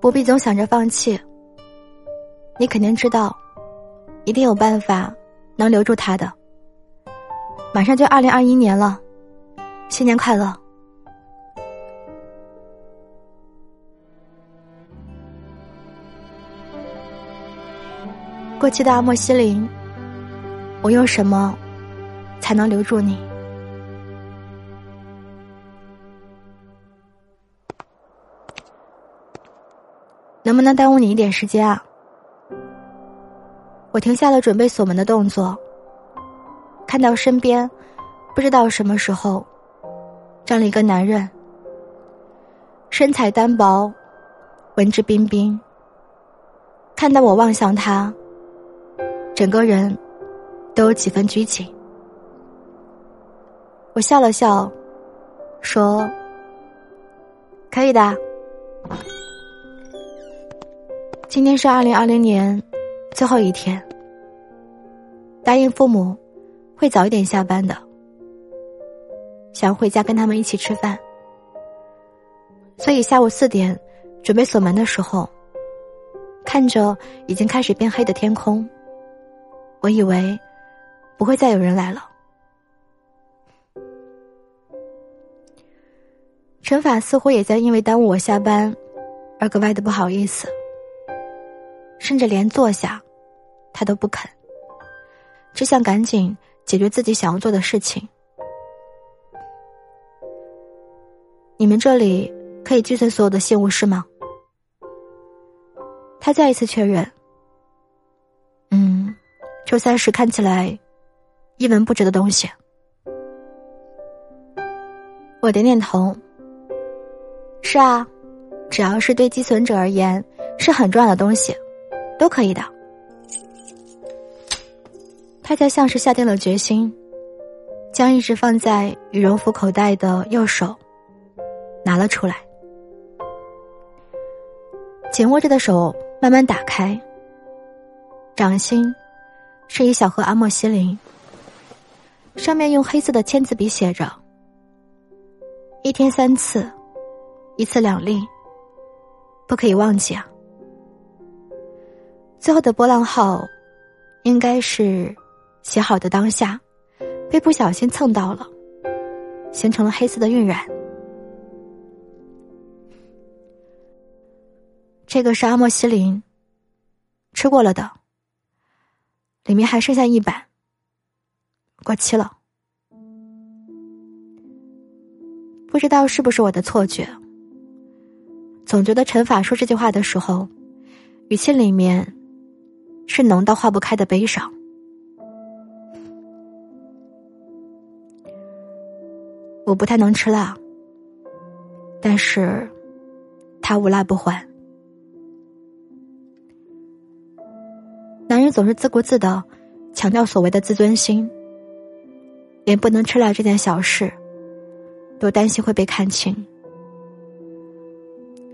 不必总想着放弃。你肯定知道，一定有办法能留住他的。马上就二零二一年了，新年快乐！过期的阿莫西林，我用什么才能留住你？能不能耽误你一点时间啊？我停下了准备锁门的动作，看到身边不知道什么时候站了一个男人，身材单薄，文质彬彬。看到我望向他，整个人都有几分拘谨。我笑了笑，说：“可以的。”今天是二零二零年最后一天，答应父母会早一点下班的，想回家跟他们一起吃饭。所以下午四点准备锁门的时候，看着已经开始变黑的天空，我以为不会再有人来了。陈法似乎也在因为耽误我下班而格外的不好意思。甚至连坐下，他都不肯，只想赶紧解决自己想要做的事情。你们这里可以寄存所有的信物是吗？他再一次确认。嗯，周三时看起来一文不值的东西。我点点头。是啊，只要是对寄存者而言是很重要的东西。都可以的。他才像是下定了决心，将一直放在羽绒服口袋的右手拿了出来，紧握着的手慢慢打开。掌心是一小盒阿莫西林，上面用黑色的签字笔写着：“一天三次，一次两粒，不可以忘记啊。”最后的波浪号，应该是写好的当下，被不小心蹭到了，形成了黑色的晕染。这个是阿莫西林，吃过了的，里面还剩下一板，过期了。不知道是不是我的错觉，总觉得陈法说这句话的时候，语气里面。是浓到化不开的悲伤。我不太能吃辣，但是他无辣不欢。男人总是自顾自的强调所谓的自尊心，连不能吃辣这件小事都担心会被看清，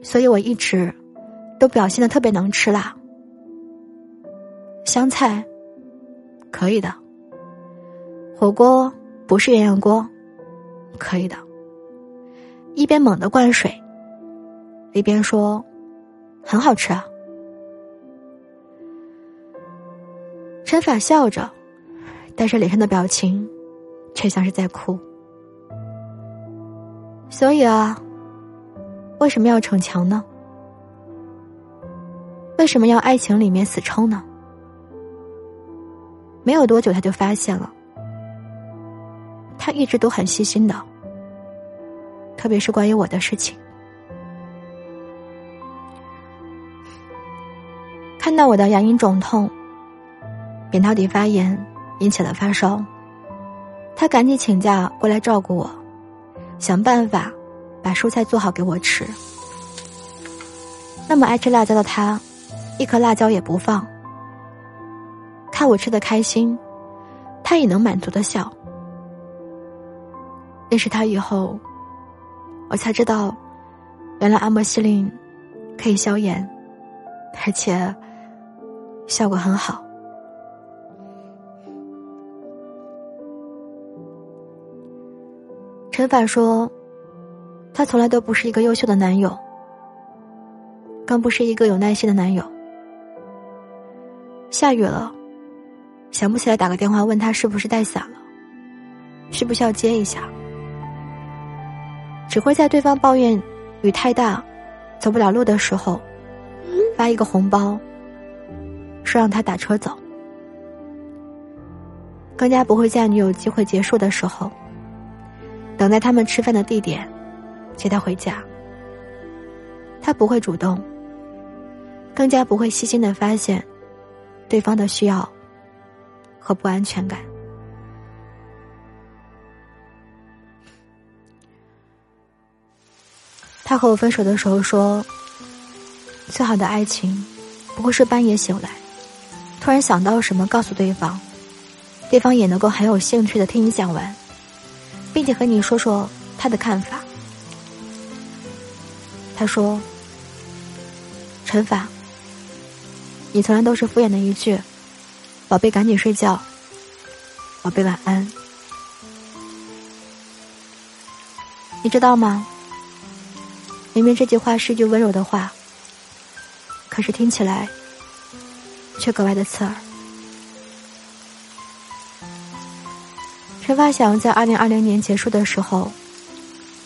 所以我一直都表现的特别能吃辣。香菜，可以的。火锅不是鸳鸯锅，可以的。一边猛地灌水，一边说：“很好吃啊。”陈法笑着，但是脸上的表情却像是在哭。所以啊，为什么要逞强呢？为什么要爱情里面死撑呢？没有多久，他就发现了，他一直都很细心的，特别是关于我的事情。看到我的牙龈肿痛，扁桃体发炎引起了发烧，他赶紧请假过来照顾我，想办法把蔬菜做好给我吃。那么爱吃辣椒的他，一颗辣椒也不放。看我吃的开心，他也能满足的笑。认识他以后，我才知道，原来阿莫西林可以消炎，而且效果很好。陈凡说，他从来都不是一个优秀的男友，更不是一个有耐心的男友。下雨了，想不起来打个电话问他是不是带伞了，需不需要接一下，只会在对方抱怨雨太大，走不了路的时候，发一个红包，说让他打车走。更加不会在女友机会结束的时候，等待他们吃饭的地点，接他回家。他不会主动，更加不会细心的发现对方的需要和不安全感。他和我分手的时候说：“最好的爱情，不过是半夜醒来，突然想到什么告诉对方。”对方也能够很有兴趣的听你讲完，并且和你说说他的看法。他说：“陈法，你从来都是敷衍的一句‘宝贝，赶紧睡觉’，宝贝晚安。你知道吗？明明这句话是句温柔的话，可是听起来却格外的刺耳。”陈发祥在二零二零年结束的时候，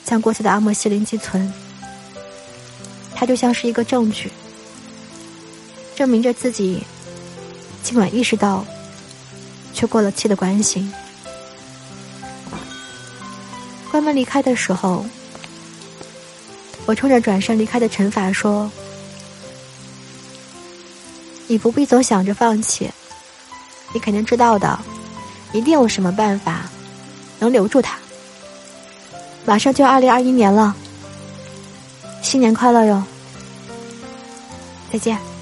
将过去的阿莫西林寄存。它就像是一个证据，证明着自己尽管意识到，却过了期的关心。关门离开的时候，我冲着转身离开的陈法说：“你不必总想着放弃，你肯定知道的。”一定有什么办法能留住他。马上就二零二一年了，新年快乐哟！再见。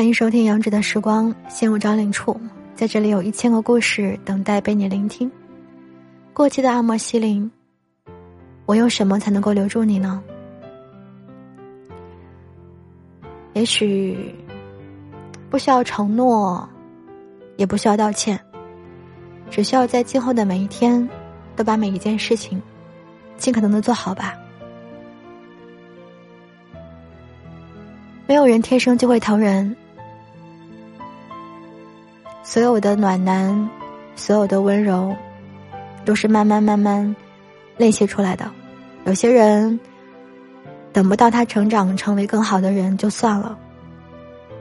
欢迎收听《杨子的时光》，陷入找领处，在这里有一千个故事等待被你聆听。过期的阿莫西林，我用什么才能够留住你呢？也许不需要承诺，也不需要道歉，只需要在今后的每一天，都把每一件事情尽可能的做好吧。没有人天生就会疼人，所有的暖男，所有的温柔，都是慢慢慢慢练习出来的。有些人等不到他成长成为更好的人就算了，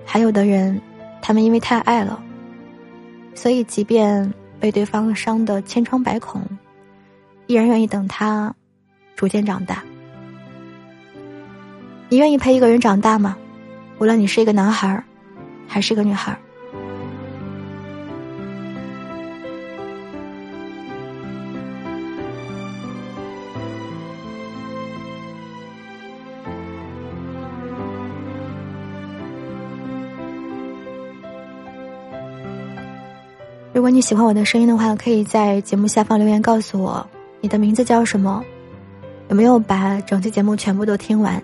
还有的人，他们因为太爱了，所以即便被对方伤得千疮百孔，依然愿意等他逐渐长大。你愿意陪一个人长大吗？无论你是一个男孩儿，还是一个女孩儿。如果你喜欢我的声音的话，可以在节目下方留言告诉我你的名字叫什么，有没有把整期节目全部都听完。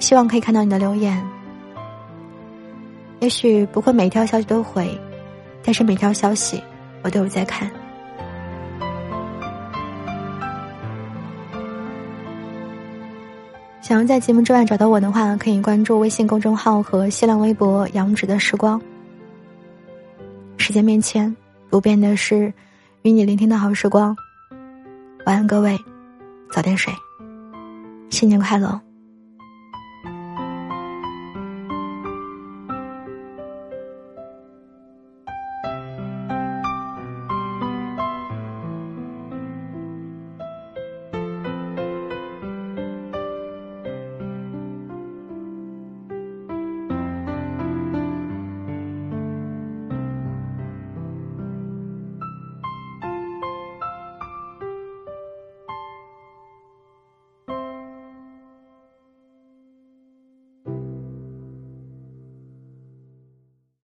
希望可以看到你的留言，也许不会每条消息都回，但是每条消息我都有在看。想要在节目之外找到我的话，可以关注微信公众号和新浪微博“杨芷的时光”。时间变迁，不变的是与你聆听的好时光。晚安，各位，早点睡，新年快乐。